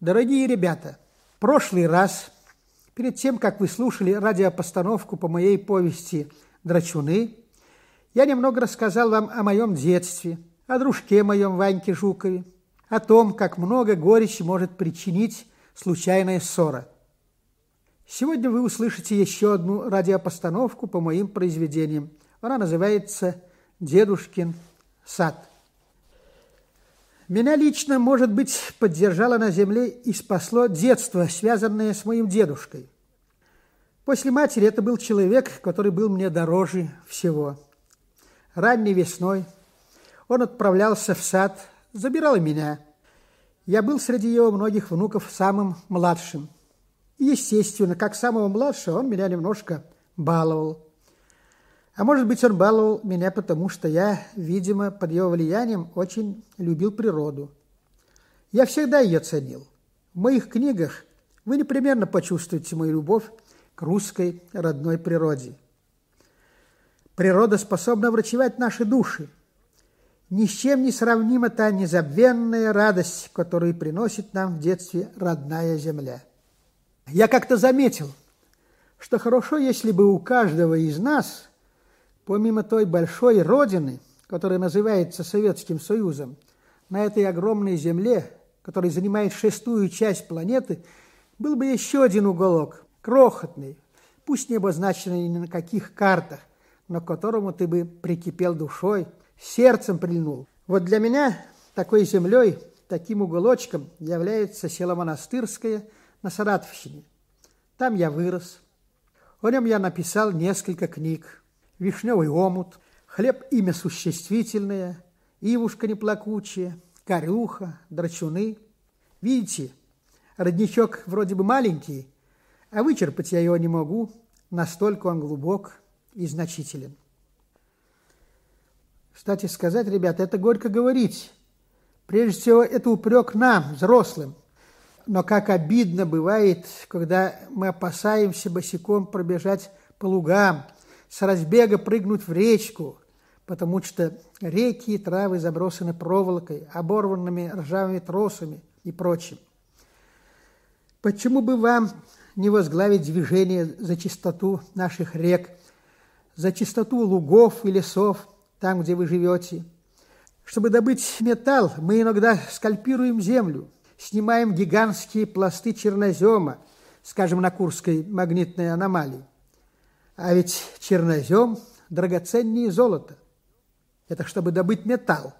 Дорогие ребята, прошлый раз, перед тем, как вы слушали радиопостановку по моей повести «Драчуны», я немного рассказал вам о моем детстве, о дружке моем Ваньке Жукове, о том, как много горечи может причинить случайная ссора. Сегодня вы услышите еще одну радиопостановку по моим произведениям. Она называется «Дедушкин сад». Меня лично, может быть, поддержало на земле и спасло детство, связанное с моим дедушкой. После матери это был человек, который был мне дороже всего. Ранней весной он отправлялся в сад, забирал меня. Я был среди его многих внуков самым младшим. Естественно, как самого младшего, он меня немножко баловал. А может быть, он баловал меня, потому что я, видимо, под его влиянием очень любил природу. Я всегда ее ценил. В моих книгах вы непременно почувствуете мою любовь к русской родной природе. Природа способна врачевать наши души. Ни с чем не сравнима та незабвенная радость, которую приносит нам в детстве родная земля. Я как-то заметил, что хорошо, если бы у каждого из нас – Помимо той большой родины, которая называется Советским Союзом, на этой огромной земле, которая занимает шестую часть планеты, был бы еще один уголок, крохотный, пусть не обозначенный ни на каких картах, но к которому ты бы прикипел душой, сердцем прильнул. Вот для меня такой землей, таким уголочком является село Монастырское на Саратовщине. Там я вырос. О нем я написал несколько книг вишневый омут, хлеб имя существительное, ивушка неплакучая, корюха, драчуны. Видите, родничок вроде бы маленький, а вычерпать я его не могу, настолько он глубок и значителен. Кстати сказать, ребята, это горько говорить. Прежде всего, это упрек нам, взрослым. Но как обидно бывает, когда мы опасаемся босиком пробежать по лугам, с разбега прыгнуть в речку, потому что реки и травы забросаны проволокой, оборванными ржавыми тросами и прочим. Почему бы вам не возглавить движение за чистоту наших рек, за чистоту лугов и лесов, там, где вы живете? Чтобы добыть металл, мы иногда скальпируем землю, снимаем гигантские пласты чернозема, скажем, на Курской магнитной аномалии. А ведь чернозем драгоценнее золота. Это чтобы добыть металл.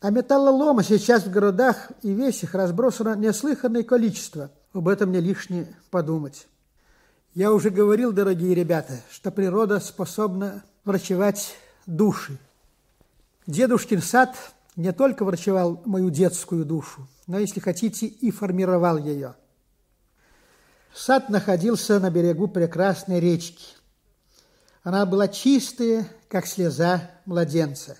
А металлолома сейчас в городах и весях разбросано неслыханное количество. Об этом не лишне подумать. Я уже говорил, дорогие ребята, что природа способна врачевать души. Дедушкин сад не только врачевал мою детскую душу, но, если хотите, и формировал ее. Сад находился на берегу прекрасной речки. Она была чистая, как слеза младенца.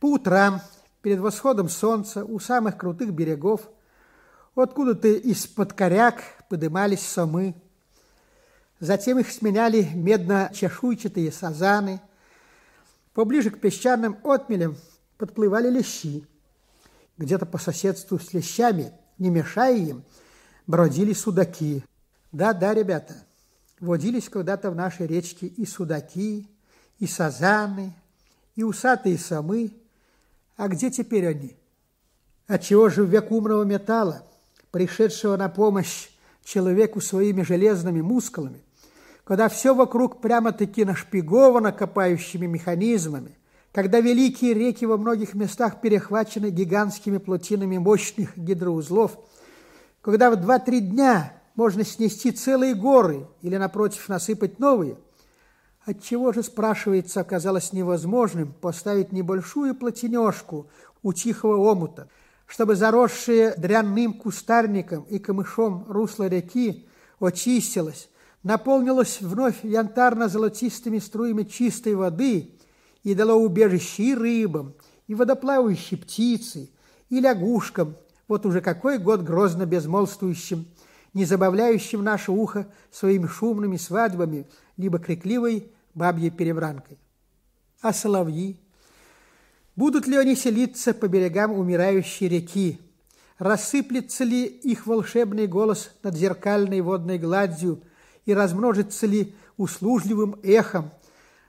По утрам, перед восходом солнца, у самых крутых берегов, откуда-то из-под коряк подымались самы. Затем их сменяли медно-чешуйчатые сазаны. Поближе к песчаным отмелям подплывали лещи. Где-то по соседству с лещами, не мешая им, бродили судаки. Да-да, ребята – водились когда-то в нашей речке и судаки, и сазаны, и усатые самы. А где теперь они? Отчего же в век умного металла, пришедшего на помощь человеку своими железными мускулами, когда все вокруг прямо-таки нашпиговано копающими механизмами, когда великие реки во многих местах перехвачены гигантскими плотинами мощных гидроузлов, когда в два-три дня можно снести целые горы или, напротив, насыпать новые. Отчего же, спрашивается, оказалось невозможным поставить небольшую плотинешку у тихого омута, чтобы заросшие дрянным кустарником и камышом русло реки очистилось, наполнилось вновь янтарно-золотистыми струями чистой воды и дало убежище и рыбам, и водоплавающей птице, и лягушкам, вот уже какой год грозно безмолвствующим – не забавляющим наше ухо своими шумными свадьбами, либо крикливой бабьей перебранкой. А соловьи? Будут ли они селиться по берегам умирающей реки, рассыплется ли их волшебный голос над зеркальной водной гладью и размножится ли услужливым эхом,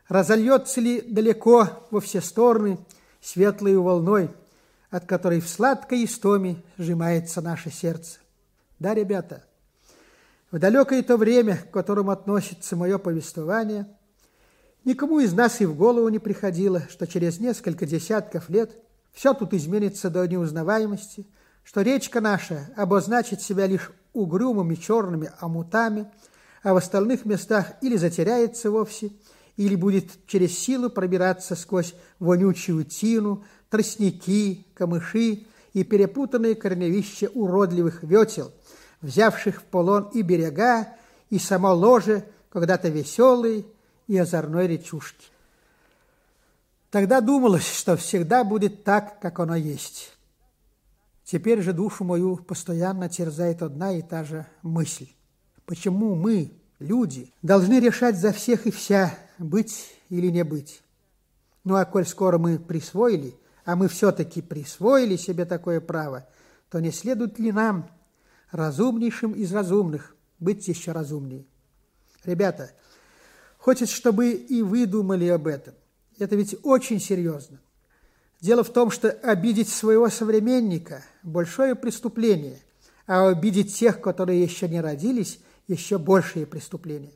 разольется ли далеко во все стороны светлой волной, от которой в сладкой истоме сжимается наше сердце. Да, ребята, в далекое то время, к которому относится мое повествование, никому из нас и в голову не приходило, что через несколько десятков лет все тут изменится до неузнаваемости, что речка наша обозначит себя лишь угрюмыми черными омутами, а в остальных местах или затеряется вовсе, или будет через силу пробираться сквозь вонючую тину, тростники, камыши и перепутанные корневища уродливых ветел, взявших в полон и берега, и само ложе когда-то веселой и озорной речушки. Тогда думалось, что всегда будет так, как оно есть. Теперь же душу мою постоянно терзает одна и та же мысль. Почему мы, люди, должны решать за всех и вся, быть или не быть? Ну а коль скоро мы присвоили, а мы все-таки присвоили себе такое право, то не следует ли нам, разумнейшим из разумных, быть еще разумнее? Ребята, хочется, чтобы и вы думали об этом. Это ведь очень серьезно. Дело в том, что обидеть своего современника – большое преступление, а обидеть тех, которые еще не родились – еще большее преступление.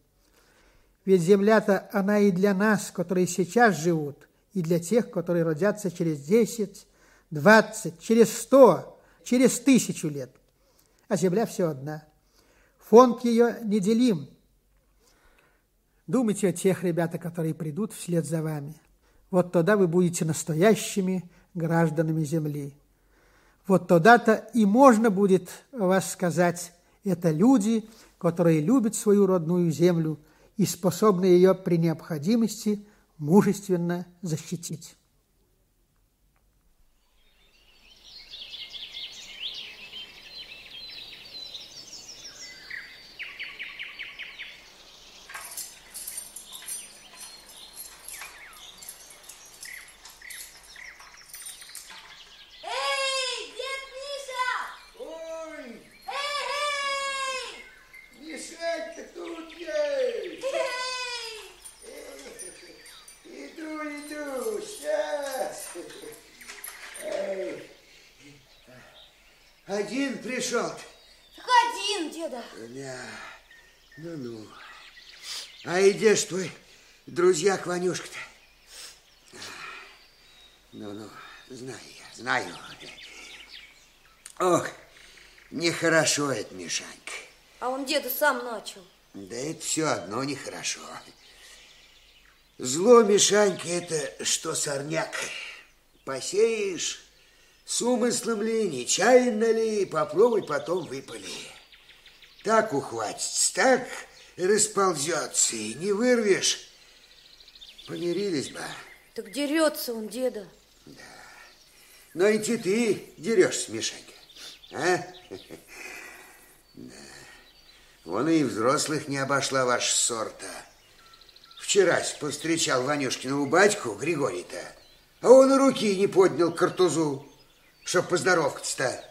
Ведь земля-то она и для нас, которые сейчас живут, и для тех, которые родятся через 10, 20, через 100, через тысячу лет. А земля все одна. Фонд ее неделим. Думайте о тех ребята, которые придут вслед за вами. Вот тогда вы будете настоящими гражданами земли. Вот тогда-то и можно будет вас сказать, это люди, которые любят свою родную землю и способны ее при необходимости мужественно защитить. Один пришел. Так один, деда. Да. Ну-ну. А идешь твой друзья Ванюшка-то? Ну-ну, знаю я, знаю. Ох, нехорошо это, Мишанька. А он деда сам начал. Да это все одно нехорошо. Зло, Мишанька, это что сорняк. Посеешь, с умыслом ли, нечаянно ли, попробуй потом выпали. Так ухватится, так расползется, и не вырвешь. Помирились бы. Так дерется он, деда. Да. Но и ты, дерешься, Мишанька. А? Да. Вон и взрослых не обошла ваша сорта. Вчера повстречал Ванюшкинову батьку, Григорий-то, а он и руки не поднял к картузу чтоб поздоровкаться-то.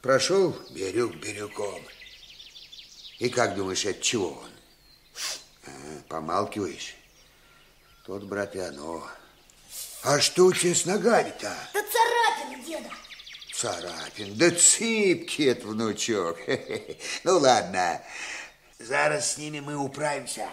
Прошел Бирюк Бирюком. И как думаешь, от чего он? А, помалкиваешь? Тот, брат, и оно. А что у тебя с ногами-то? Да царапин, деда. Царапин, да цыпки это, внучок. Ну, ладно, зараз с ними мы управимся.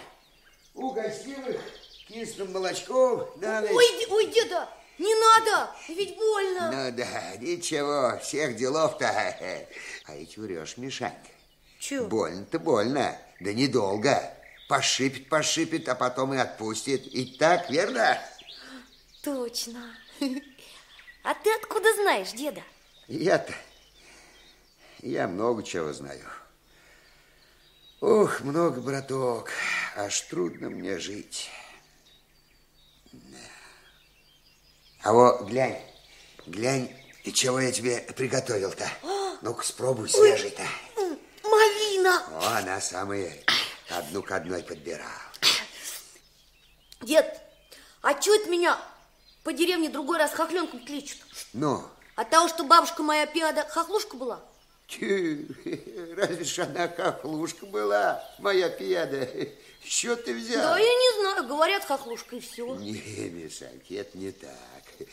Угостим их кислым молочком на ночь. Ой, ой, деда, не надо, ведь больно. Ну да, ничего, всех делов-то. А ведь врешь, Мишанька. Че? Больно-то больно, да недолго. Пошипит, пошипит, а потом и отпустит. И так, верно? Точно. А ты откуда знаешь, деда? Я-то... Я много чего знаю. Ох, много, браток, аж трудно мне жить. А вот глянь, глянь, и чего я тебе приготовил-то. Ну-ка, спробуй свежий-то. Малина. О, она самая одну к одной подбирал. Дед, а что это меня по деревне другой раз хохленком кличут? Ну, От того, что бабушка моя пиада хохлушка была? Тю, разве ж она хохлушка была, моя пьяда? Что ты взял? Да я не знаю, говорят хохлушка и все. Не, Мишаньки, это не так.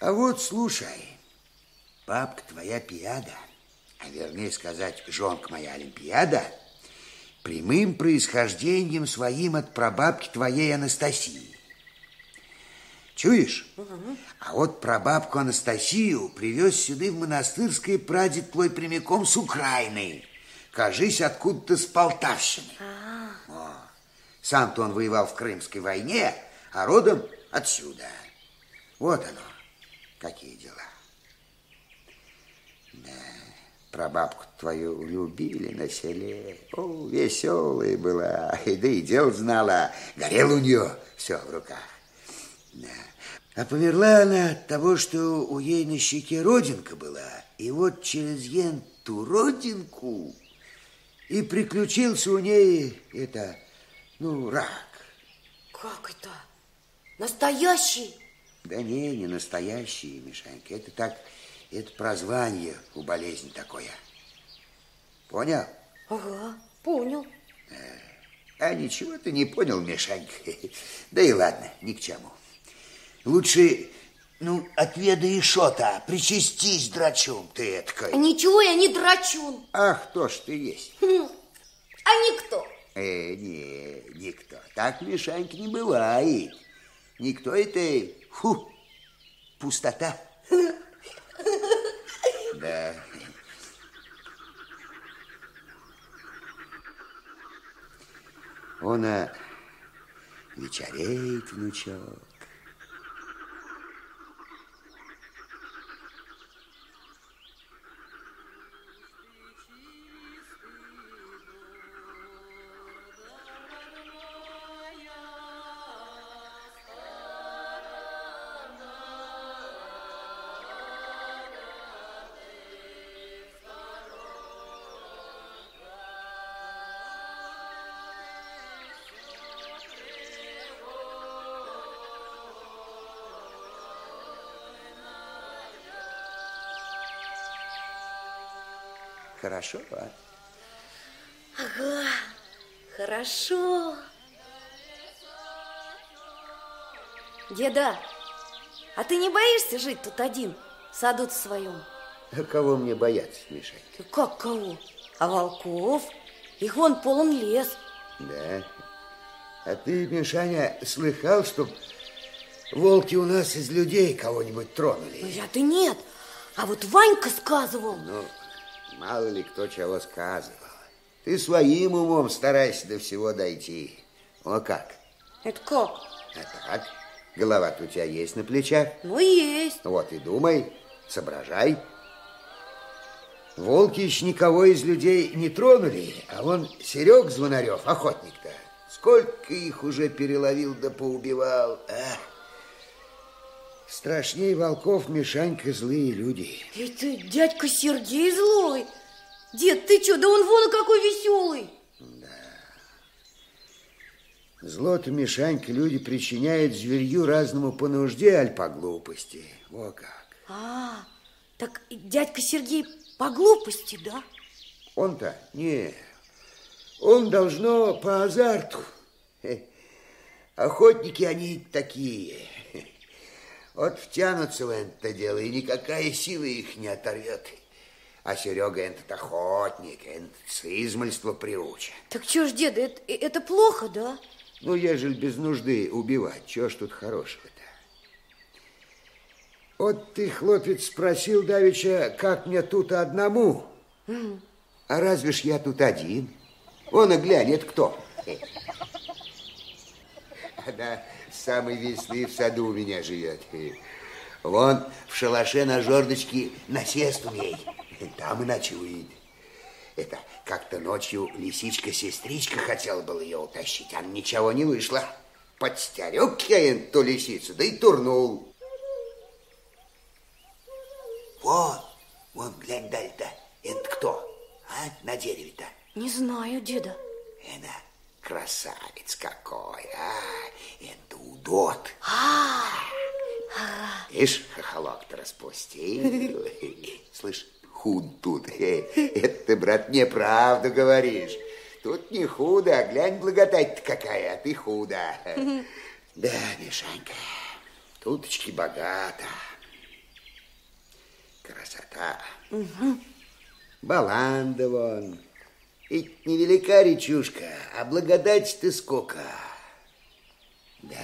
А вот слушай, бабка твоя пьяда, а вернее сказать, жонка моя Олимпиада, прямым происхождением своим от прабабки твоей Анастасии. Чуешь? Угу. А вот прабабку Анастасию привез сюда в монастырское прадед твой прямиком с Украины. Кажись, откуда-то с Полтавщины. А -а -а. Сам-то он воевал в Крымской войне, а родом отсюда. Вот оно, какие дела. Да, прабабку твою любили на селе. О, веселая была, да и дел знала. Горело у нее все в руках. Да. А померла она от того, что у ей на щеке родинка была. И вот через енту родинку и приключился у ней это, ну, рак. Как это? Настоящий? Да не, не настоящий, Мишанька. Это так, это прозвание у болезни такое. Понял? Ага, понял. А ничего ты не понял, Мишанька. Да и ладно, ни к чему. Лучше, ну, отведай шо-то, причастись, драчун ты эткой. А ничего я не драчун. Ах, кто ж ты есть? Хм, а никто. Э, не, никто. Так, Мишанька, не бывает. Никто это, фу, пустота. Да. Он а, вечереет, внучок. Хорошо, а? Ага, хорошо. Деда, а ты не боишься жить тут один, в саду своем? А кого мне бояться, Мишанька? Как кого? А волков? Их вон полон лес. Да. А ты, Мишаня, слыхал, что волки у нас из людей кого-нибудь тронули? Ну, я-то нет. А вот Ванька сказывал. Ну, Мало ли кто чего сказывал. Ты своим умом старайся до всего дойти. О как? Это как? А так. голова у тебя есть на плечах? Ну, есть. Вот и думай, соображай. Волки еще никого из людей не тронули, а вон Серег Звонарев, охотник-то, сколько их уже переловил да поубивал. Ах. Страшнее волков, Мишанька, злые люди. Это дядька Сергей злой. Дед, ты что? Да он вон какой веселый. Да. Зло-то, Мишанька, люди причиняют зверью разному по нужде, аль по глупости. Во как. А, так дядька Сергей по глупости, да? Он-то? Не. Он должно по азарту. Охотники они такие. Вот втянутся в это дело, и никакая сила их не оторвет. А Серега этот охотник, этот с измольства приучен. Так что ж, деда, это, это плохо, да? Ну, ежели без нужды убивать, чего ж тут хорошего-то? Вот ты, хлопец, спросил Давича, как мне тут одному. Mm. А разве ж я тут один? Он и глянь, это кто? Она самой весны в саду у меня живет. Вон в шалаше на жердочке насест у ней. Там и ночует. Это как-то ночью лисичка-сестричка хотела было ее утащить, а ничего не вышло. Подстерег я ту лисицу, да и турнул. Вон, вон, глянь, даль-то. Это кто? А, на дереве-то? Не знаю, деда. Это Красавец какой, а! Это удот. А, Ишь, хохолок-то распустил. Слышь, худ тут. Это ты, брат, неправду говоришь. Тут не худо, а глянь, благодать-то какая, а ты худо. Да, Мишанька, туточки богато. Красота. Угу. Баланда вон. Ведь невелика речушка, а благодать ты сколько. Да.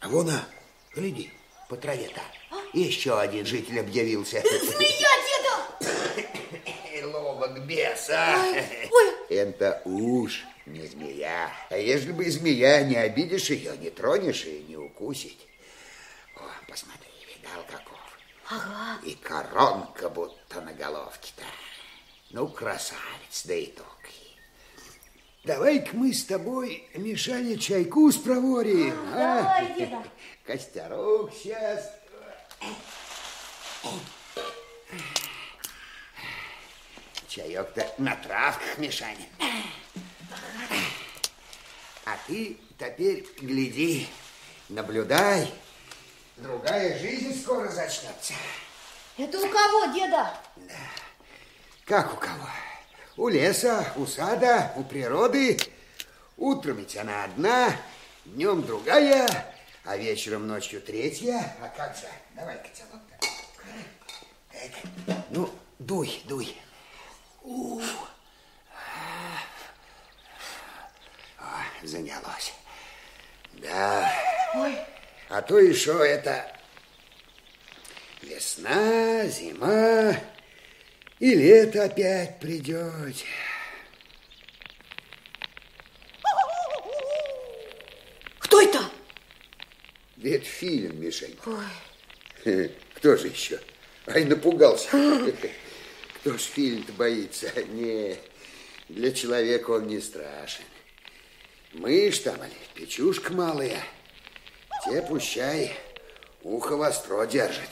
А вон, а, гляди, по траве-то. Еще один житель объявился. Змея, деда! Ловок беса. Ой, ой. Это уж не змея. А если бы змея, не обидишь ее, не тронешь и не укусить. О, посмотри, видал каков. Ага. И коронка будто на головке-то. Ну, красавец, да и только. Давай-ка мы с тобой, Мишаня, чайку спроворим. А? Давай, деда. Костерок сейчас. Чаек-то на травках, Мишаня. А ты теперь гляди, наблюдай. Другая жизнь скоро начнется. Это у кого, деда? Да. Как у кого? У леса, у сада, у природы. Утром ведь она одна, днем другая, а вечером ночью третья. А как же? Давай котелок. Ну, дуй, дуй. У. О, занялось. Да. Ой. А то еще это весна, зима, и лето опять придет. Кто это? Ведь фильм, Мишень. Ой. Кто же еще? Ай, напугался. Кто ж фильм-то боится? Не, для человека он не страшен. Мышь там, или печушка малая, те пущай ухо востро держит.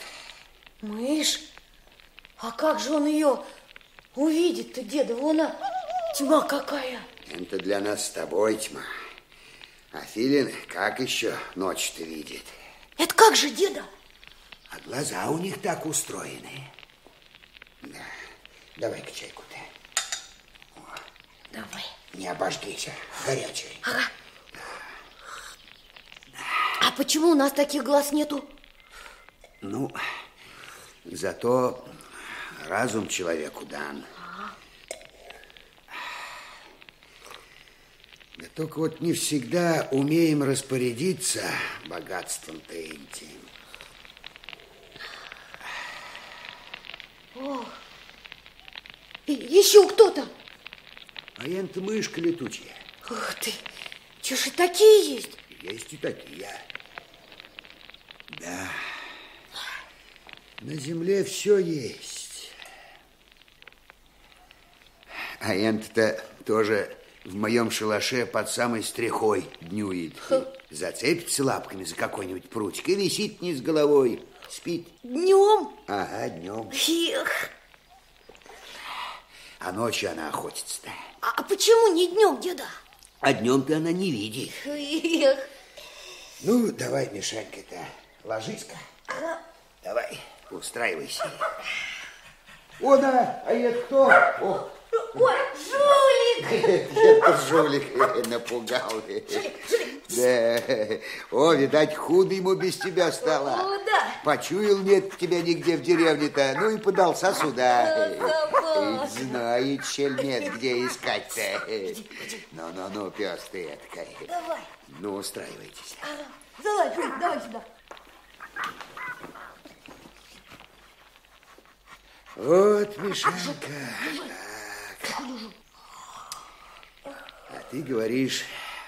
Мышь? А как же он ее увидит-то, деда? Вон она, тьма какая. Это для нас с тобой тьма. А Филин как еще ночь-то видит? Это как же, деда? А глаза у них так устроены. Да, давай-ка чайку-то. Давай. Не обожгись, а горячий. Ага. А почему у нас таких глаз нету? Ну, зато разум человеку дан. Да только вот не всегда умеем распорядиться богатством-то этим. О, еще кто-то. А это мышка летучая. Ух ты, что ж и такие есть? Есть и такие. Да. На земле все есть. А энто-то тоже в моем шалаше под самой стрехой днюет. Зацепится лапками за какой-нибудь прутик и висит низ головой. Спит. Днем? Ага, днем. Эх. А ночью она охотится-то. А, а почему не днем, деда? А днем-то она не видит. Эх. Ну, давай, Мишанька-то, ложись-ка. Ага. Давай. Устраивайся. О, да, а это кто? О. Ой, жулик! Это жулик напугал. Да. О, видать, худо ему без тебя стало. О, да. Почуял нет тебя нигде в деревне-то, ну и подался сюда. Знает шельмец, где искать-то. Ну-ну-ну, пес ты эткой. Давай. Ну, устраивайтесь. Ага. Залазь, жулик, давай сюда. Вот, Мишанька. Так. А ты говоришь,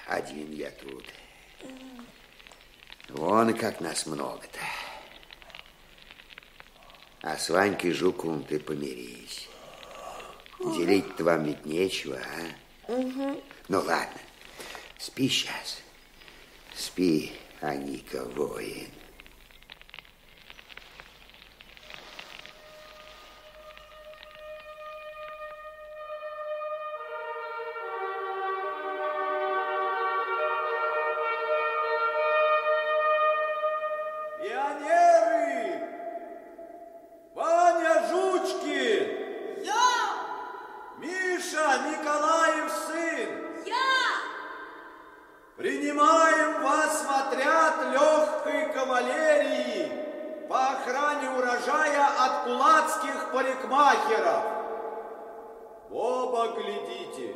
один я тут. Вон как нас много-то. А с Ванькой Жуковым ты помирись. Делить-то вам ведь нечего, а? Угу. Ну, ладно, спи сейчас. Спи, Аника, воин. Пионеры! Ваня Жучки! Я! Миша Николаев сын! Я! Принимаем вас в отряд легкой кавалерии по охране урожая от кулацких парикмахеров. Оба глядите!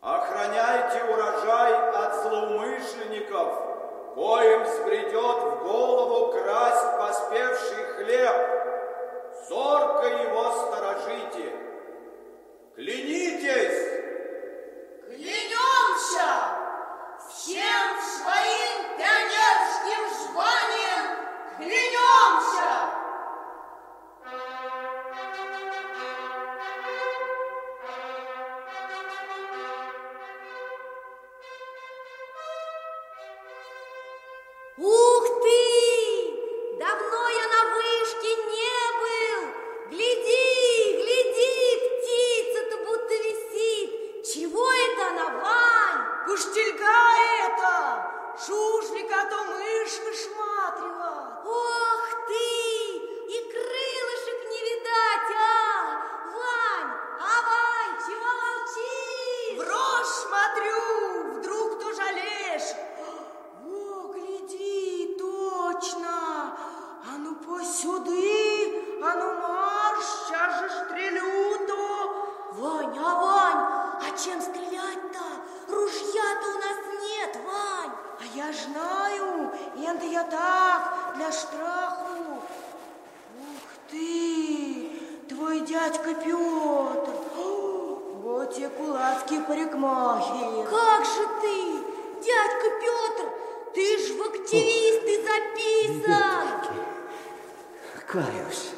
Охраняйте урожай от злоумышленников – коим сбредет в голову красть поспевший хлеб. Зорко его сторожите. Клянитесь! Клянемся всем своим твой дядька Петр. Вот те кулацкий парикмахер. Как же ты, дядька Петр, ты ж в активисты записан. Каюсь.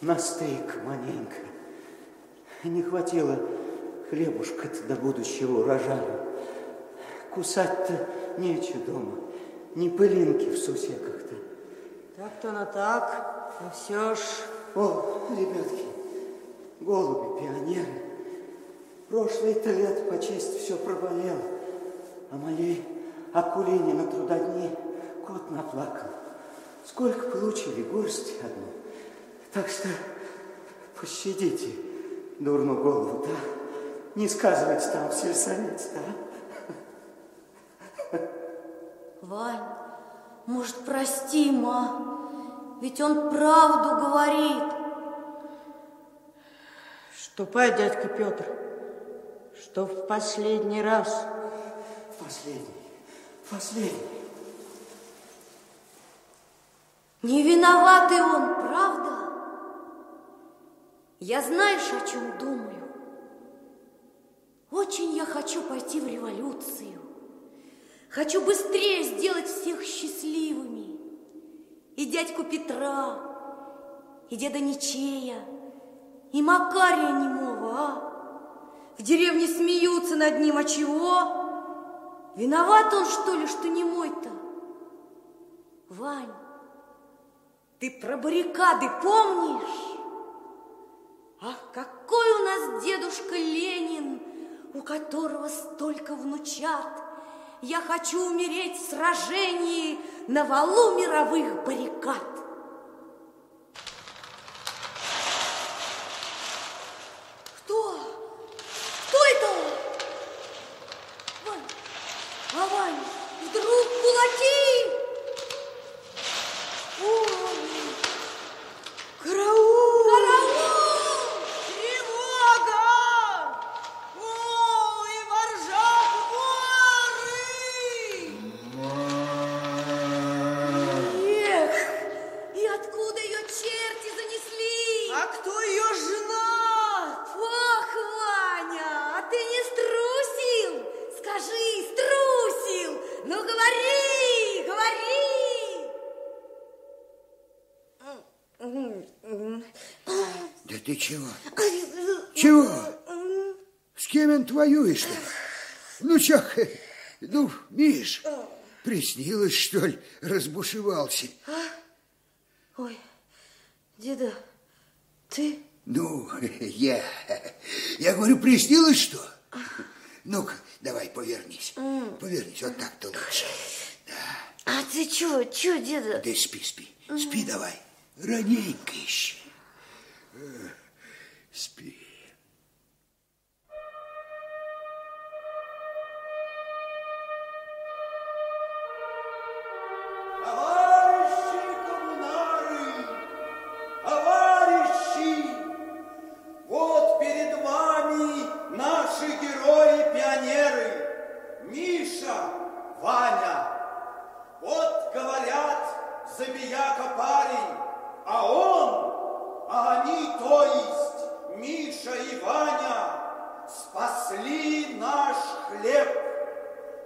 Настык маленько. Не хватило хлебушка-то до будущего урожая. Кусать-то нечего дома. Ни пылинки в сусеках-то. Так-то на так, а все ж... О, ребятки, голуби, пионеры. Прошлые-то лет по честь все проболел. А моей Акулине на трудодни кот наплакал. Сколько получили? Горсть одну. Так что пощадите дурную голову, да? Не сказывайте там в сельсовете, да? Вань, может, простим, а? Ведь он правду говорит. Ступай, дядька Петр, что в последний раз. Последний, последний. Не виноватый он, правда? Я знаешь, о чем думаю? Очень я хочу пойти в революцию. Хочу быстрее сделать всех счастливыми. И дядьку Петра, и деда Ничея, и Макария немого, а? В деревне смеются над ним, а чего? Виноват он, что ли, что не мой-то? Вань, ты про баррикады помнишь? Ах, какой у нас дедушка Ленин, у которого столько внучат. Я хочу умереть в сражении на валу мировых баррикад. Кто? Кто это? Вань, а Вань, вдруг кулаки? Ой, Караул! караул! Тревога! Ой, воржак воры! Эх, и откуда ее черти занесли? А кто ее жена? Ох, Ваня, а ты не струсил? Скажи, струсил? Ну, говори, говори! Да ты чего? Чего? С кем он воюешь-то? Ну, чё, ну, Миш, приснилось, что ли, разбушевался? Ой, деда, ты? Ну, я, я говорю, приснилось что? Ну-ка, давай, повернись. Повернись, вот так-то лучше. А ты чё, чё, деда? Да спи, спи, спи давай. Раненько еще. Э, Спи. Миша, Ваня. Вот, говорят, забияка парень, а он, а они, то есть, Миша и Ваня, спасли наш хлеб.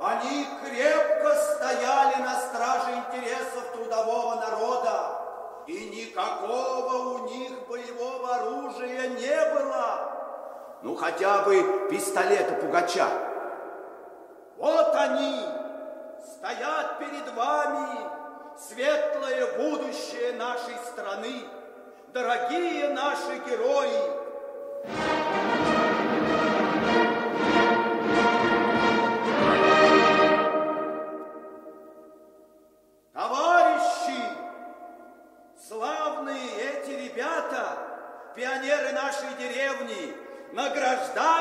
Они крепко стояли на страже интересов трудового народа, и никакого у них боевого оружия не было. Ну, хотя бы пистолета Пугача. Вот они стоят перед вами, светлое будущее нашей страны, дорогие наши герои. Товарищи, славные эти ребята, пионеры нашей деревни, награждаются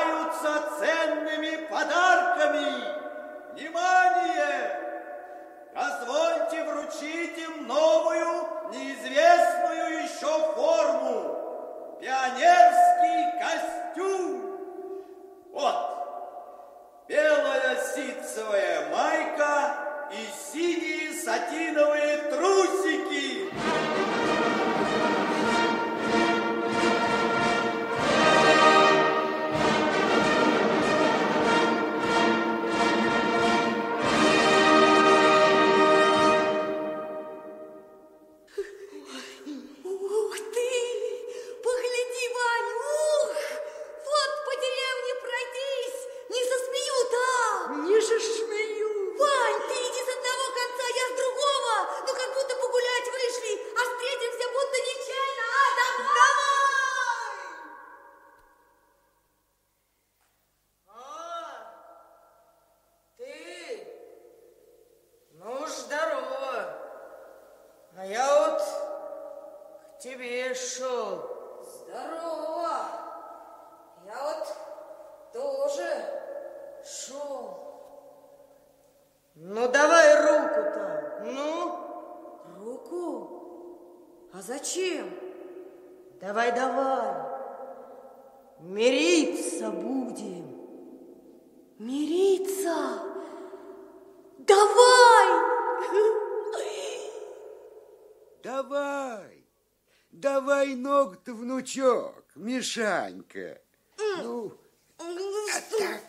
внучок, Мишанька. Ну, а так,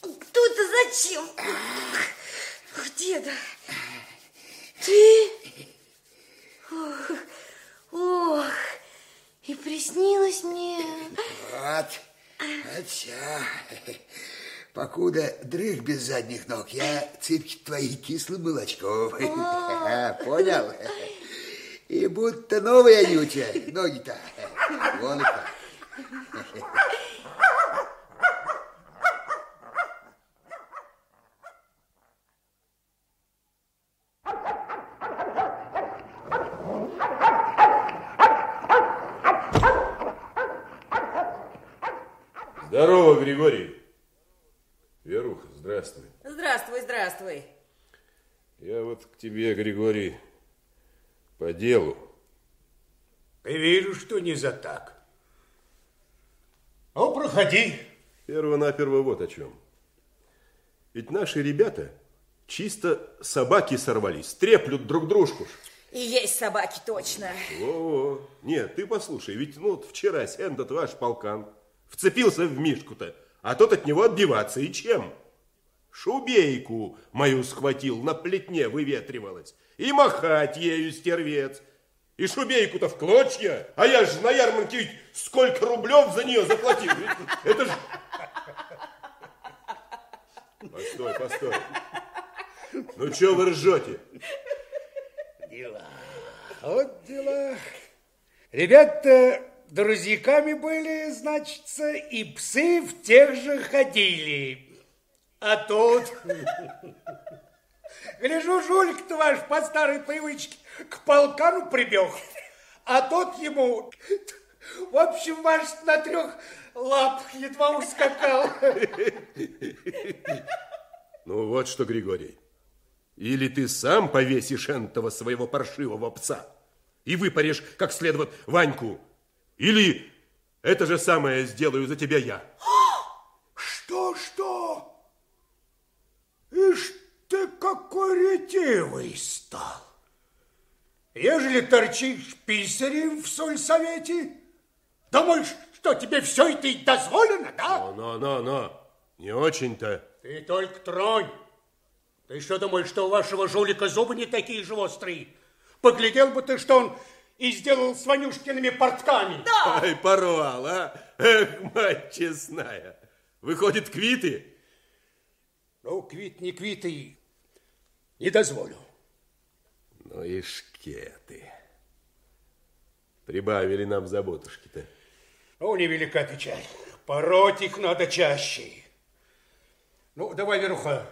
Кто-то зачем? Деда, ты? Ох, ох, и приснилось мне. вот, вот все. Покуда дрых без задних ног, я цыпки твои кислым молочком. Понял? И будто новые Анютя, ноги-то. Вон как. Здорово, Григорий. Веруха, здравствуй. Здравствуй, здравствуй. Я вот к тебе, Григорий, по делу. Вижу, что не за так. Ну, проходи. Перво-наперво вот о чем. Ведь наши ребята чисто собаки сорвались, треплют друг дружку. ж. И есть собаки точно. О, нет, ты послушай, ведь ну вот вчера этот ваш полкан вцепился в Мишку-то, а тот от него отбиваться, и чем? Шубейку мою схватил, на плетне выветривалась, и махать ею стервец. И шубейку-то в клочья, а я же на ярмарке ведь сколько рублев за нее заплатил. Это же... Постой, постой. Ну, что вы ржете? Дела. Вот дела. Ребята друзьяками были, значится, и псы в тех же ходили. А тут... Гляжу, жулик-то ваш по старой привычке к полкану прибег, а тот ему... В общем, ваш на трех лапах едва ускакал. Ну вот что, Григорий, или ты сам повесишь этого своего паршивого пса и выпаришь как следует Ваньку, или это же самое сделаю за тебя я что? Ишь ты какой ретивый стал. Ежели торчишь писарем в сольсовете, думаешь, Что, тебе все это и дозволено, да? Но, но, но, но, не очень-то. Ты только тронь. Ты что думаешь, что у вашего жулика зубы не такие же острые? Поглядел бы ты, что он и сделал с Ванюшкиными портками. Да. Ай, порвал, а? Эх, мать честная. Выходит, квиты? Ну, квит, не квиты, не дозволю. Ну и шкеты. Прибавили нам заботушки-то. Ну, невелика печаль. Пороть их надо чаще. Ну, давай, Веруха,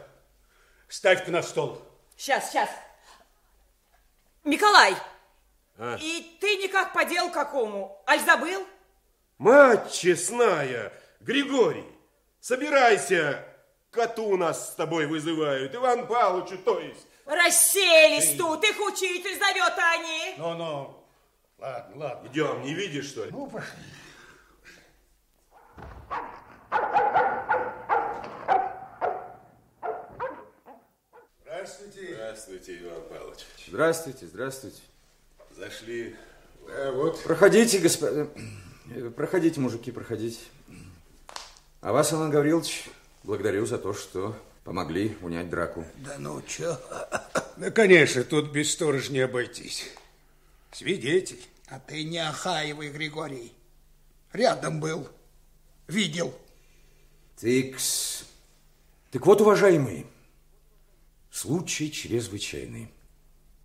ставь-ка на стол. Сейчас, сейчас. Николай, А? и ты никак по делу какому? Аль забыл? Мать честная, Григорий, собирайся. Коту нас с тобой вызывают, Иван Павловичу, то есть. Расселись тут, их учитель зовет, а они. Ну-ну, ладно, ладно. Идем, не видишь, что ли? Ну, пошли. Здравствуйте. Здравствуйте, Иван Павлович. Здравствуйте, здравствуйте. Зашли. А вот Проходите, господа. э, Проходите, мужики, проходите. А вас, Иван Гаврилович, благодарю за то, что помогли унять драку. Да ну чё? Да, конечно, тут без сторож не обойтись. Свидетель. А ты не охаивай, Григорий. Рядом был. Видел. Тыкс. Так вот, уважаемые, случай чрезвычайный.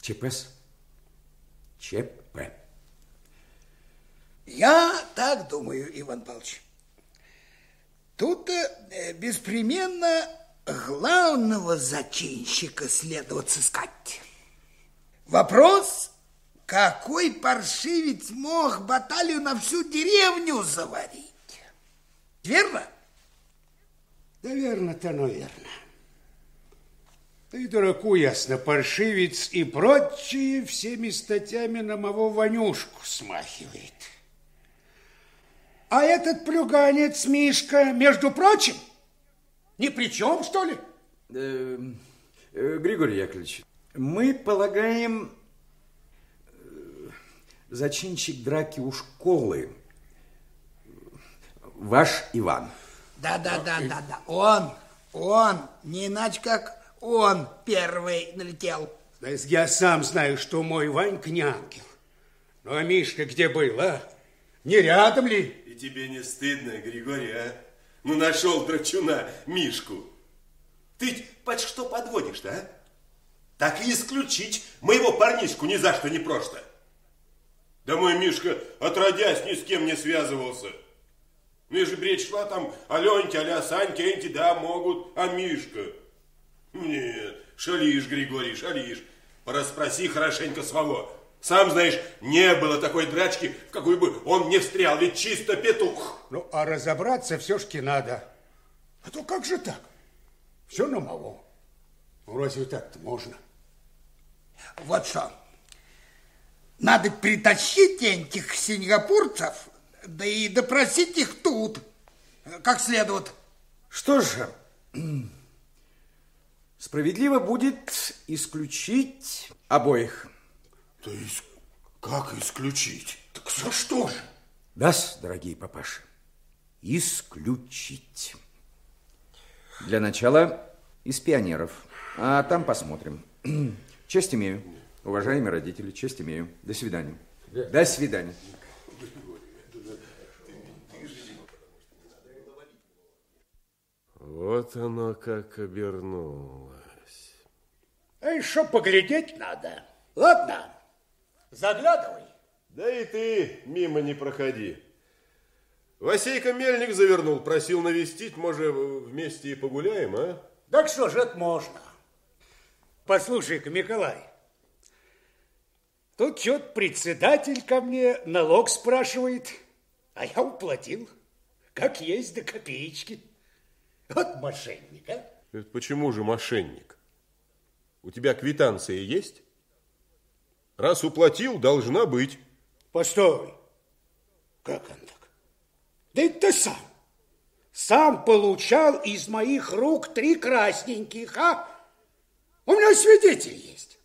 ЧПС. ЧП. Я так думаю, Иван Павлович. Тут э, беспременно главного зачинщика следует сыскать. Вопрос, какой паршивец мог баталию на всю деревню заварить? Верно? Да верно-то, но верно. И дураку ясно, паршивец и прочие всеми статьями на моего Ванюшку смахивает. А этот плюганец Мишка, между прочим, ни при чем, что ли? Э, э, Григорий Яковлевич, мы полагаем, э, зачинщик драки у школы ваш Иван. Да, да, да, да, да. Он, он, не иначе как он первый налетел. Я сам знаю, что мой Ванька не ангел. Ну, а Мишка где был, а? Не рядом ли? И тебе не стыдно, Григорий, а? Ну, нашел драчуна Мишку. Ты под что подводишь-то, а? Так и исключить моего парнишку ни за что не просто. Да мой Мишка, отродясь, ни с кем не связывался. Ну, если бы речь шла там о Леньке, а Саньке, эти, да, могут, а Мишка? Нет, шалишь, Григорий, шалишь. Расспроси хорошенько своего. Сам знаешь, не было такой драчки, в какую бы он не встрял, ведь чисто петух. Ну, а разобраться все-таки надо. А то как же так? Все на мало. Ну, разве так-то можно? Вот что. Надо притащить этих сингапурцев, да и допросить их тут, как следует. Что же, справедливо будет исключить обоих. То есть, как исключить? Так за что же? да дорогие папаши, исключить. Для начала из пионеров, а там посмотрим. Честь имею, уважаемые родители, честь имею. До свидания. До свидания. Вот оно как обернулось. А еще поглядеть надо. Ладно, заглядывай. Да и ты мимо не проходи. Васейка Мельник завернул, просил навестить, может, вместе и погуляем, а? Так что же это можно? Послушай-ка, Николай, тут что-то председатель ко мне налог спрашивает, а я уплатил, как есть до копеечки. Вот мошенник, а? Это почему же мошенник? У тебя квитанция есть? Раз уплатил, должна быть. Постой. Как он так? Да это ты сам. Сам получал из моих рук три красненьких, а? У меня свидетель есть.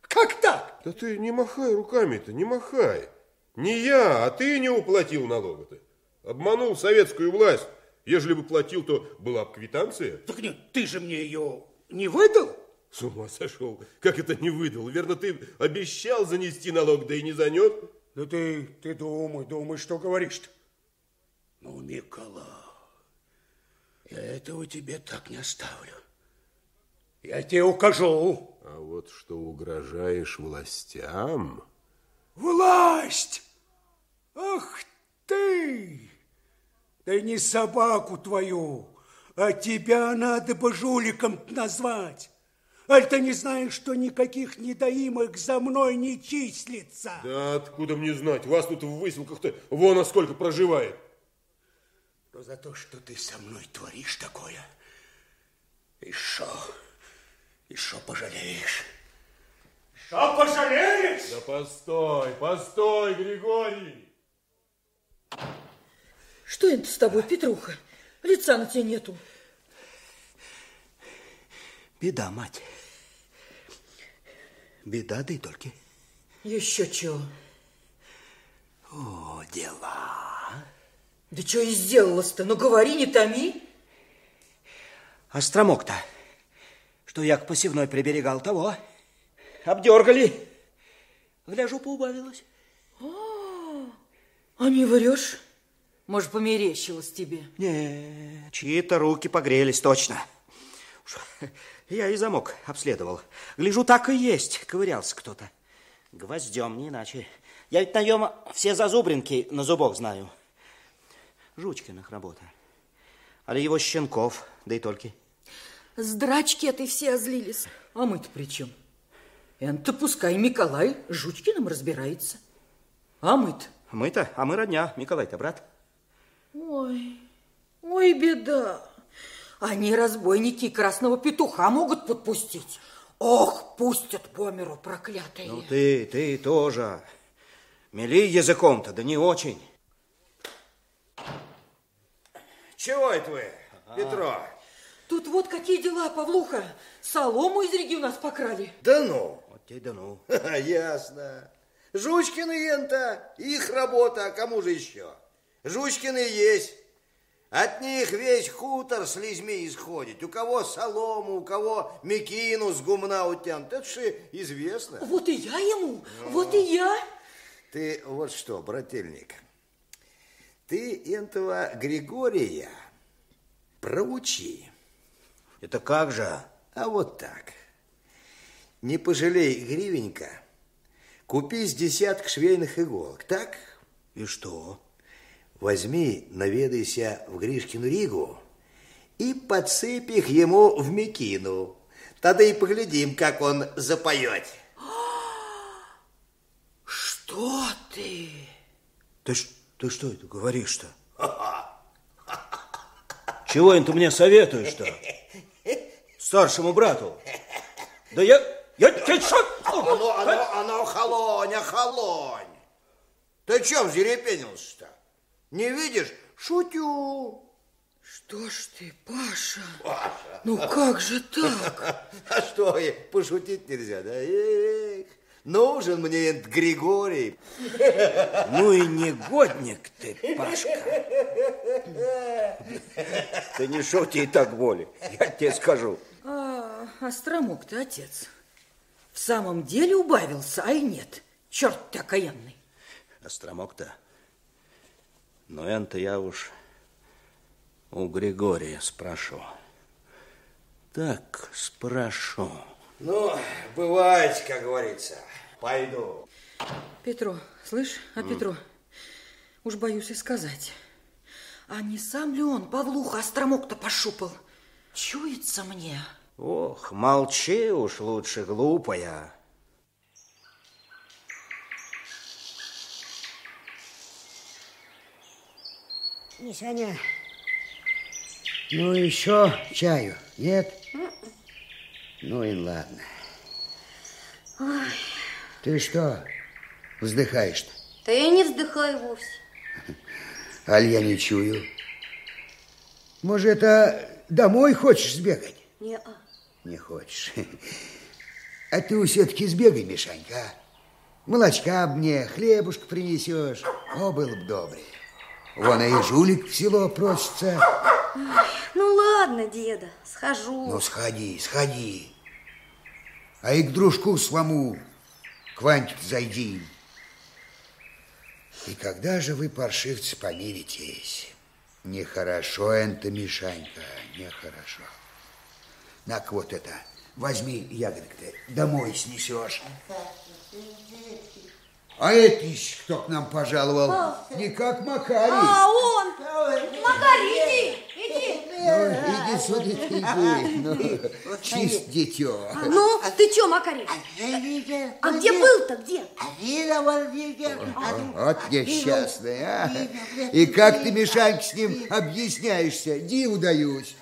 Как так? Да ты не махай руками-то, не махай. Не я, а ты не уплатил налога-то. Обманул советскую власть. Ежели бы платил, то была бы квитанция. Так нет, ты же мне ее не выдал? С ума сошел. Как это не выдал? Верно, ты обещал занести налог, да и не занес? Да ты, ты думай, думай, что говоришь-то. Ну, Микола, я этого тебе так не оставлю. Я тебе укажу. А вот что угрожаешь властям... Власть! Ах ты! Да не собаку твою, а тебя надо бы жуликом назвать. Аль ты не знаешь, что никаких недоимок за мной не числится? Да откуда мне знать? Вас тут в выселках-то вон а сколько проживает. Но за то, что ты со мной творишь такое, еще, еще пожалеешь. Еще пожалеешь? Да постой, постой, Григорий. Что это с тобой, Петруха? Лица на тебе нету. Беда, мать. Беда, да и только. Еще чего? О, дела. Да что и сделалось-то? Ну, говори, не томи. Остромок-то, что я к посевной приберегал того, обдергали. Гляжу, поубавилось. А не врешь? Может, померещилось тебе? Не, чьи-то руки погрелись, точно. Уж Я и замок обследовал. Гляжу, так и есть. Ковырялся кто-то. Гвоздем, не иначе. Я ведь наема все зазубринки на зубок знаю. Жучкиных работа. А его щенков, да и только. С этой все озлились. А мы-то при чем? Это пускай Николай с Жучкиным разбирается. А мы-то? Мы-то, а мы родня. Николай-то брат. Ой, ой, беда. Они, разбойники, красного петуха могут подпустить. Ох, пустят по миру проклятые. Ну ты, ты тоже. Мели языком-то, да не очень. Чего это вы, Петро? Тут вот какие дела, Павлуха. Солому из реги у нас покрали. Да ну. Вот тебе да ну. Ясно. Жучкины ента, их работа, а кому же еще? Жучкины есть. От них весь хутор с слизьми исходит. У кого солому, у кого мекину с гумна утянут. Это же известно. Вот и я ему, вот и я. Ты вот что, брательник, ты этого Григория проучи. Это как же? А вот так. Не пожалей гривенька, купи с десяток швейных иголок, так? И что? Возьми, наведайся в Гришкину Ригу и подсыпь их ему в мекину. Тогда и поглядим, как он запоет. Что ты? Ты, ты что это говоришь-то? Чего это мне советуешь-то? Старшему брату. Да я... Я тебе что? Оно, оно, оно, холонь, охолонь. Ты чем зерепенился-то? Не видишь? Шутю. Что ж ты, Паша? Ну как же так? А что, и пошутить нельзя, да? Эх, нужен мне этот Григорий. Ну и негодник ты, Пашка. Ты не шути так боли, я тебе скажу. А, Остромок-то отец. В самом деле убавился, а и нет. Черт ты окаянный. Остромок-то. Но это я уж у Григория спрошу. Так спрошу. Ну, бывает, как говорится. Пойду. Петро, слышь, а Петро, уж боюсь и сказать. А не сам ли он Павлуха Остромок-то пошупал? Чуется мне. Ох, молчи уж лучше, глупая. Мишаня, ну еще чаю, нет? Ну и ладно. Ты что, вздыхаешь-то? Да я не вздыхаю вовсе. Аль я не чую. Может, это домой хочешь сбегать? Не-а. Не хочешь. А ты все-таки сбегай, Мишанька, а? Молочка мне, хлебушка принесешь. О, было бы добре. Вон и жулик в село просится. Ну ладно, деда, схожу. Ну, сходи, сходи. А и к дружку своему, к Ваньке зайди. И когда же вы, паршивцы, помиритесь? Нехорошо это, Мишанька, нехорошо. на вот это, возьми ягодок-то, домой снесешь. А это еще кто к нам пожаловал? Не как Макарий. А он! Макарий, иди, иди. Ну, иди сюда, иди. Ну, чист дитё. Ну, ты чё, Макарий? А где был-то, где? Вот несчастный, а. И как ты, Мишанька, с ним объясняешься? Диву даюсь.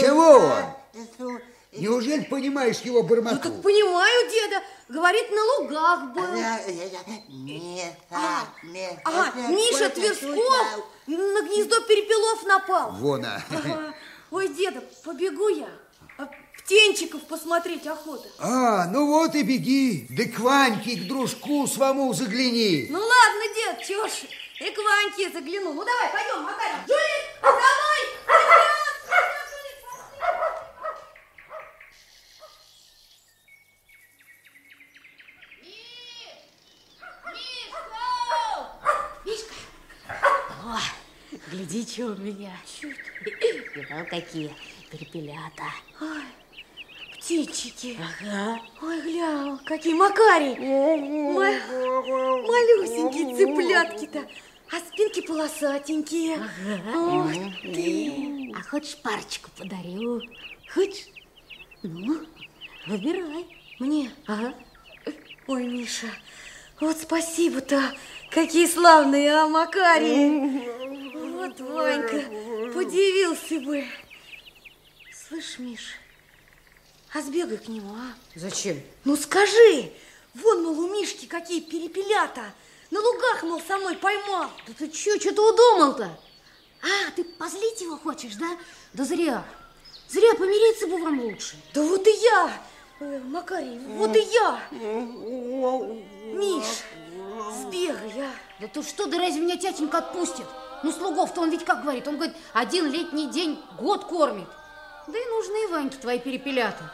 Чего он? Неужели понимаешь его бормоту? Ну, так понимаю, деда. Говорит, на лугах был. А, Ага, Миша Тверсков на гнездо перепелов напал. Вон, а. Ага. Ой, деда, побегу я. А Птенчиков посмотреть охота. А, ну вот и беги. Да к Ваньке, к дружку своему загляни. Ну ладно, дед, чё ж, и к Ваньке загляну. Ну давай, пойдем, Макарий. Жулик, за мной! Вперед! Мишка! О, что у меня. Видал, какие перепелята. Ой, птички. Ага. Ой, гля, какие Макарий. Ма- малюсенькие цыплятки-то. А спинки полосатенькие. Ух ты. А хочешь парочку подарю? Хочешь? Ну, выбирай. Мне? Ага. Ой, Миша, вот спасибо-то. Какие славные, а, Макарий. Вот, Ванька, подивился бы. Слышь, Миш, а сбегай к нему, а? Зачем? Ну скажи, вон, мол, у Мишки какие перепелята. На лугах, мол, со мной поймал. Да ты чё, что ты удумал-то? А, ты позлить его хочешь, да? Да зря. Зря помириться бы вам лучше. Да вот и я, э, Макарий, вот и я. Миш, сбегай, а. Да ты что, да разве меня тятенька отпустит? Ну, слугов-то он ведь как говорит? Он говорит, один летний день год кормит. Да и нужны Ваньки твои перепелята.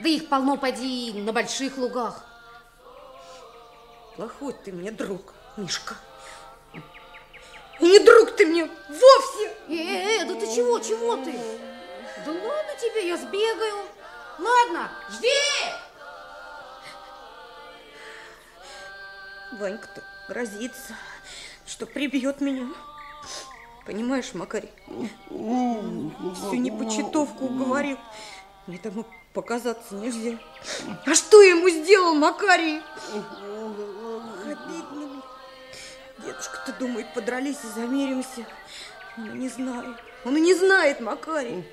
Да их полно, поди, на больших лугах. Плохой ты мне друг, Мишка. И не друг ты мне вовсе. Э, э, э, да ты чего, чего ты? Да ладно тебе, я сбегаю. Ладно, жди! Ванька-то грозится, что прибьет меня. Понимаешь, Макарий? Всю непочитовку уговорил. Мне тому показаться нельзя. А что я ему сделал, Макарий? Обидно мне. Дедушка-то думает, подрались и замиримся. Он не знает. Он и не знает, Макарий.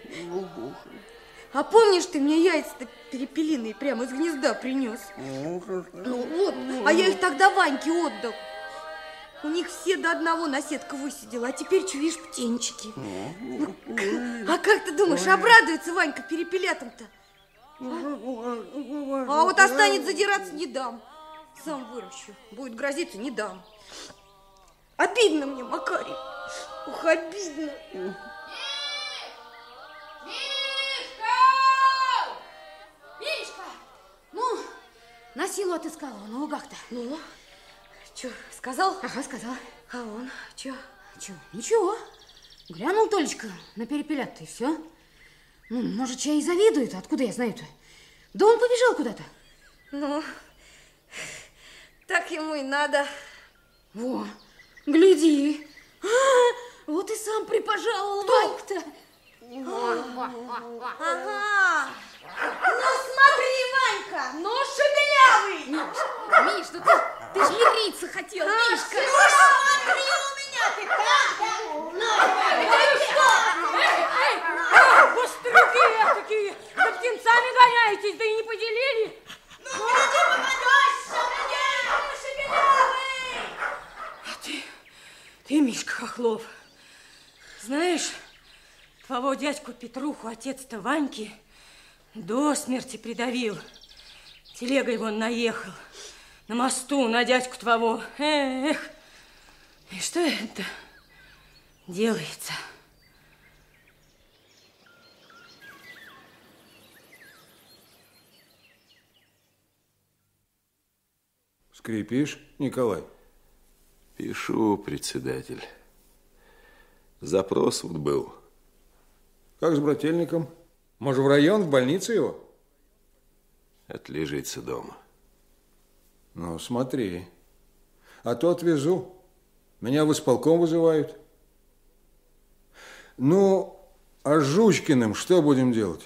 А помнишь, ты мне яйца-то перепелиные прямо из гнезда принес? Ну вот, а я их тогда Ваньке отдал. У них все до одного на сетку высидела, а теперь, видишь, птенчики. А как ты думаешь, обрадуется Ванька перепелятам-то? А вот останется задираться не дам. Сам выращу. Будет грозиться, не дам. Обидно мне, Макарий. Ух, обидно. Мишка! Ну, на силу отыскала на лугах-то. Ну, что, сказал? Ага, сказала. А он, что? Че, ничего. Глянул Толечка на перепелят и все. Ну, может, чай и завидует, откуда я знаю-то? Да он побежал куда-то. Ну, так ему и надо. Во, гляди. А, вот и сам припожаловал Ванька-то. Ага. Ну, смотри, Ванька, ну, шебелявый. Миш, Миш, ну ты, ты ж мириться хотел, Мишка. Ну, смотри у меня ты, так? Ну, Быстрые такие, да птенцами гоняетесь, да и не поделили. Ну, иди попадешься мне. А ты, ты, Мишка Хохлов, знаешь, твоего дядьку Петруху, отец-то Ваньки, до смерти придавил. Телегой вон наехал. На мосту на дядьку твоего. Эх, И что это делается? Скрипишь, Николай? Пишу, председатель. Запрос вот был. Как с брательником? Может, в район, в больницу его? Отлежится дома. Ну, смотри. А то отвезу. Меня в исполком вызывают. Ну, а с Жучкиным что будем делать?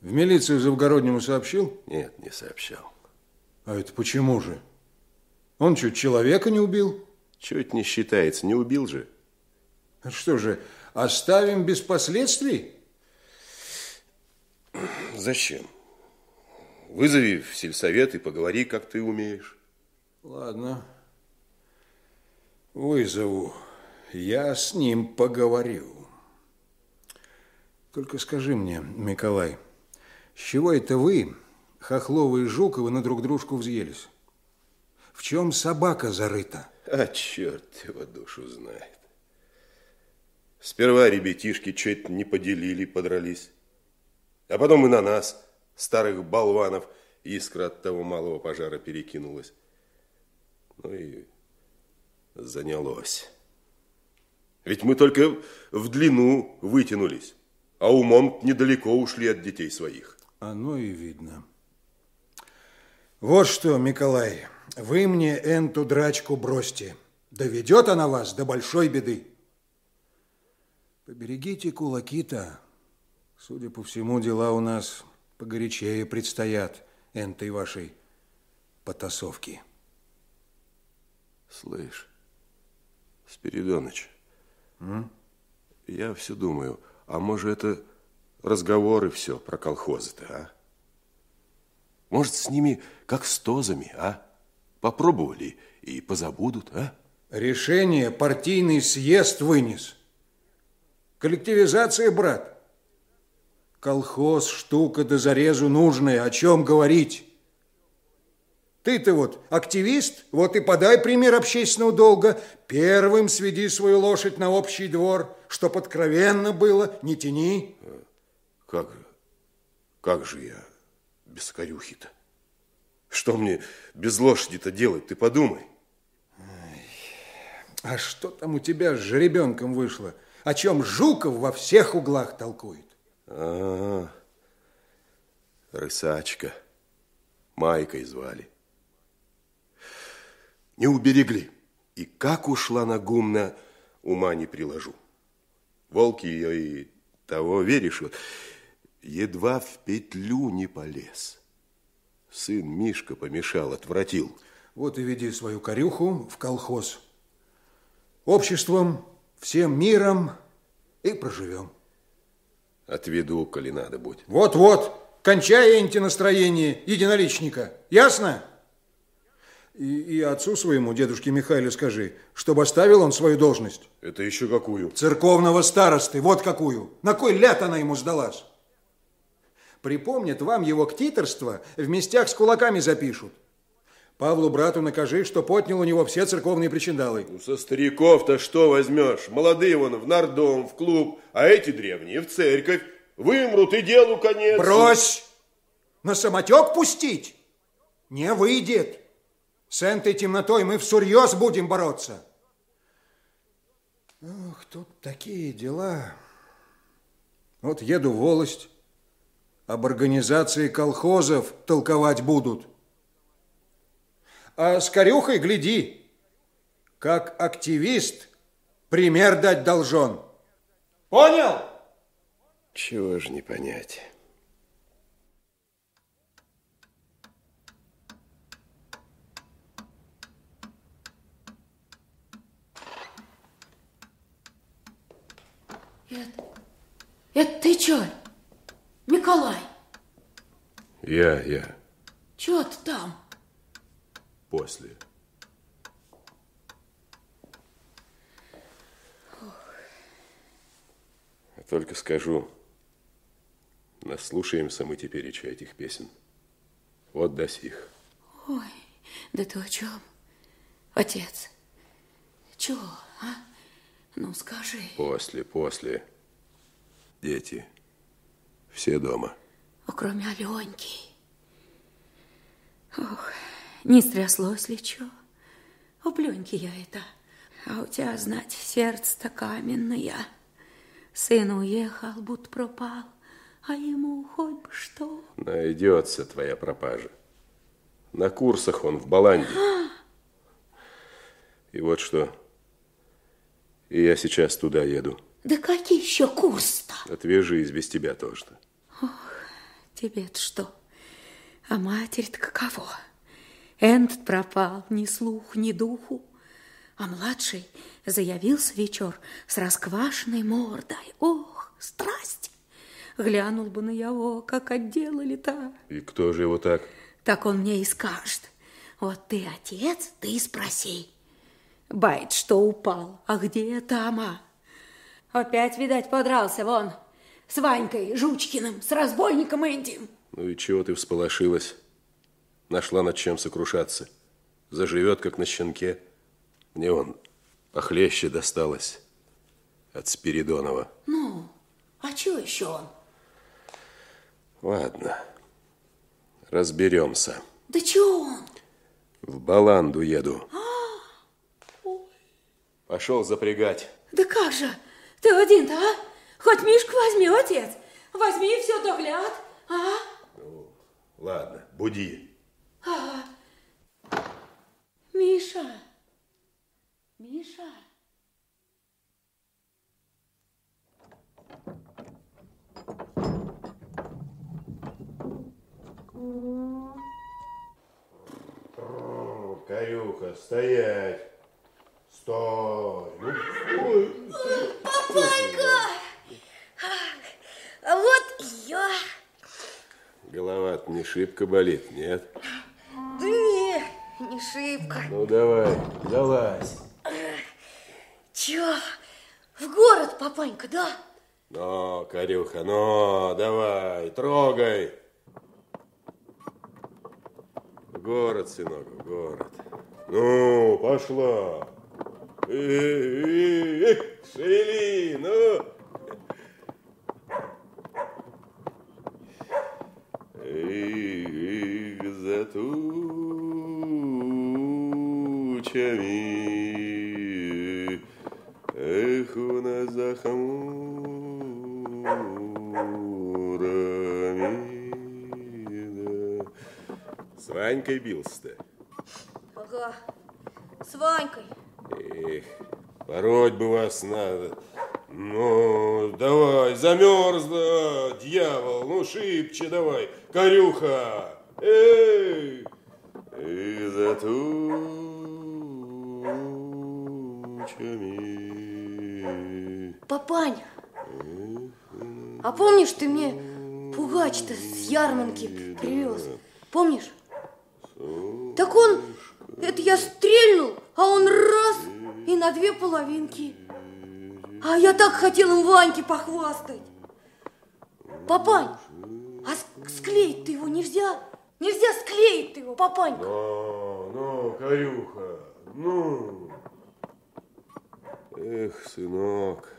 В милицию Завгороднему сообщил? Нет, не сообщал. А это почему же? Он что, человека не убил? Чуть не считается, не убил же. А что же, оставим без последствий? Зачем? Вызови в сельсовет и поговори, как ты умеешь. Ладно. Вызову. Я с ним поговорю. Только скажи мне, Николай, с чего это вы, Хохловы и Жуковы, на друг дружку взъелись? В чем собака зарыта? А черт его душу знает. Сперва ребятишки чуть не поделили, подрались. А потом и на нас, старых болванов, искра от того малого пожара перекинулась. Ну и занялось. Ведь мы только в длину вытянулись, а умом недалеко ушли от детей своих. Оно и видно. Вот что, Николай, вы мне эту драчку бросьте. Доведет она вас до большой беды. Поберегите кулаки-то. Судя по всему, дела у нас погорячее предстоят энтой вашей потасовки. Слышь, Спиридоныч, М? я все думаю, а может это разговоры все про колхозы-то, а? Может, с ними как с тозами, а? Попробовали и позабудут, а? Решение партийный съезд вынес. Коллективизация, брат. Колхоз, штука до зарезу нужная. О чем говорить? Ты-то вот активист, вот и подай пример общественного долга. Первым сведи свою лошадь на общий двор, чтоб откровенно было, не тяни. Как, как же я без корюхи-то? Что мне без лошади-то делать, ты подумай. А что там у тебя с жеребенком вышло? О чем Жуков во всех углах толкует? А, рысачка. Майкой звали. Не уберегли. И как ушла на гумна, ума не приложу. Волки ее и того, веришь, вот, едва в петлю не полез. Сын Мишка помешал, отвратил. Вот и веди свою корюху в колхоз. Обществом, всем миром и проживем. Отведу, коли надо будет. Вот-вот, кончай энти настроение единоличника. Ясно? И, и отцу своему, дедушке Михаилу, скажи, чтобы оставил он свою должность. Это еще какую? Церковного старосты, вот какую. На кой ляд она ему сдалась? Припомнят вам его ктиторство, в местях с кулаками запишут. Павлу брату накажи, что потнял у него все церковные причиндалы. Ну, со стариков-то что возьмешь? Молодые вон в нардом, в клуб, а эти древние в церковь. Вымрут и делу конец. Брось! На самотек пустить? Не выйдет. С этой темнотой мы всерьез будем бороться. Ох, тут такие дела. Вот еду в волость, об организации колхозов толковать будут. А с Корюхой гляди, как активист пример дать должен. Понял? Чего же не понять. Это, это ты чё? Николай, Я, я, чё ты там? После. Только скажу, наслушаемся мы теперь еще этих песен. Вот до сих. Ой, да ты о чем? Отец, Чего, а? Ну, скажи. После, после. Дети. Все дома. Ну, кроме Аленьки. Не стряслось ли чё? У Пленьки я это. А у тебя, знать, сердце-то каменное. Сын уехал, будто пропал, а ему хоть бы что. Найдется твоя пропажа. На курсах он в Баланде. И вот что. И я сейчас туда еду. Да какие еще курсы-то? Отвяжись без тебя тоже-то. Ох, тебе-то что? А матери-то каково? Энт пропал, ни слух, ни духу. А младший заявился вечер с расквашенной мордой. Ох, страсть! Глянул бы на его, как отделали-то. И кто же его так? Так он мне и скажет. Вот ты отец, ты и спроси. Байт, что упал, а где Тама? Опять, видать, подрался вон с Ванькой Жучкиным, с разбойником этим. Ну и чего ты всполошилась? Нашла над чем сокрушаться. Заживет, как на щенке. Мне он похлеще досталось от Спиридонова. Ну, а что еще он? Ладно, разберемся. Да что он? В Баланду еду. Пошел запрягать. Да как же? Ты один-то, а? Хоть Мишку возьми, отец. Возьми все догляд, а? Ну, ладно, буди. А, Миша, Миша. Каюха, стоять. Стой. Ну, стой. Папайка! А вот я. голова не шибко болит, нет? Да не, не шибко. Ну, давай, залазь. Чё? В город, папанька, да? Ну, Корюха, ну, давай, трогай. В город, сынок, в город. Ну, пошла. Эй, эй, шевели, ну. Эх, за тучами, эх, у нас за хмурами, да. С Ванькой бился-то? Ага, с Ванькой. Эх, пороть бы вас надо. Ну, давай, замерзла, дьявол, ну, шибче давай, корюха. Эй, и за тучами. Папань, а помнишь, ты мне пугач-то с ярмарки привез? Помнишь? Так он, это я стрельнул, а он раз и на две половинки. А я так хотел им Ваньке похвастать. Папань, а склеить-то его нельзя? Нельзя склеить-то его, папанька. Ну, ну, корюха, ну. Эх, сынок,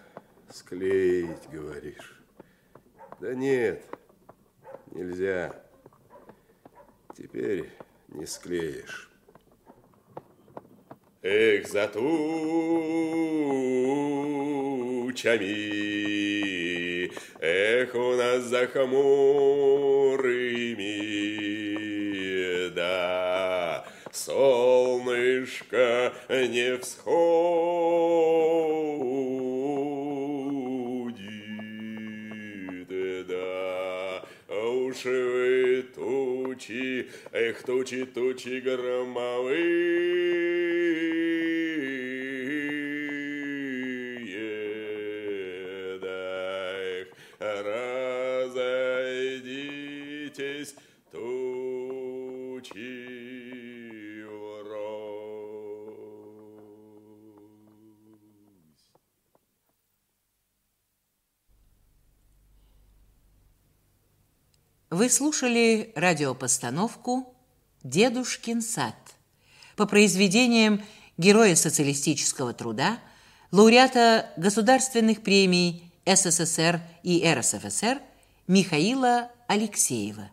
склеить, говоришь. Да нет, нельзя. Теперь не склеишь. Эх, за тучами, эх, у нас за хмурыми, солнышко не всходит, да, уж тучи, эх, тучи, тучи громовые, Вы слушали радиопостановку «Дедушкин сад» по произведениям Героя социалистического труда, лауреата государственных премий СССР и РСФСР Михаила Алексеева.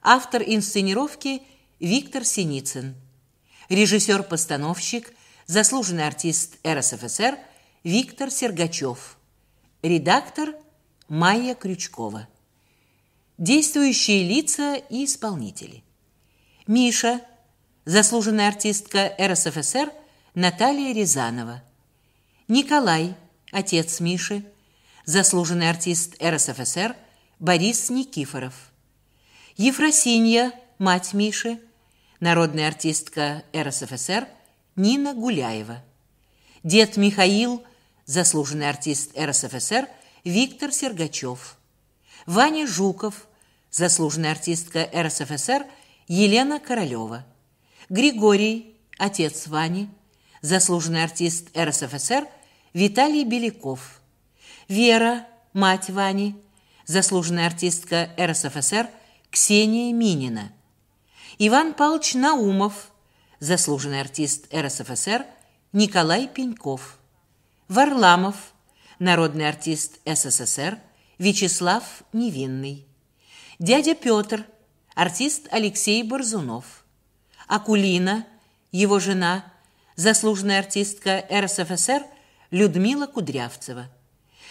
Автор инсценировки Виктор Синицын. Режиссер-постановщик, заслуженный артист РСФСР Виктор Сергачев. Редактор Майя Крючкова. Действующие лица и исполнители. Миша, заслуженная артистка РСФСР Наталья Рязанова. Николай, отец Миши, заслуженный артист РСФСР Борис Никифоров. Ефросинья, мать Миши, народная артистка РСФСР Нина Гуляева. Дед Михаил, заслуженный артист РСФСР Виктор Сергачев. Ваня Жуков, заслуженная артистка РСФСР Елена Королева. Григорий, отец Вани, заслуженный артист РСФСР Виталий Беляков. Вера, мать Вани, заслуженная артистка РСФСР Ксения Минина. Иван Павлович Наумов, заслуженный артист РСФСР Николай Пеньков. Варламов, народный артист СССР Вячеслав Невинный. Дядя Петр, артист Алексей Борзунов. Акулина, его жена, заслуженная артистка РСФСР Людмила Кудрявцева.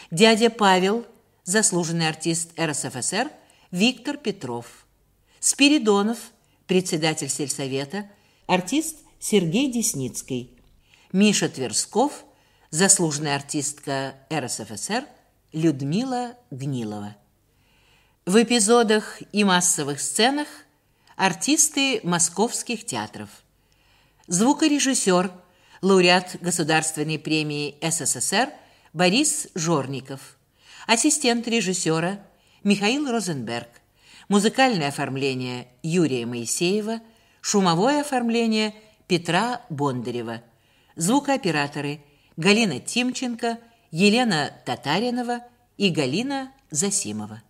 Дядя Павел, заслуженный артист РСФСР Виктор Петров. Спиридонов, председатель сельсовета, артист Сергей Десницкий. Миша Тверсков, заслуженная артистка РСФСР Людмила Гнилова. В эпизодах и массовых сценах артисты московских театров. Звукорежиссер, лауреат Государственной премии СССР Борис Жорников. Ассистент режиссера Михаил Розенберг. Музыкальное оформление Юрия Моисеева. Шумовое оформление Петра Бондарева. Звукооператоры Галина Тимченко – Елена Татаринова и Галина Засимова.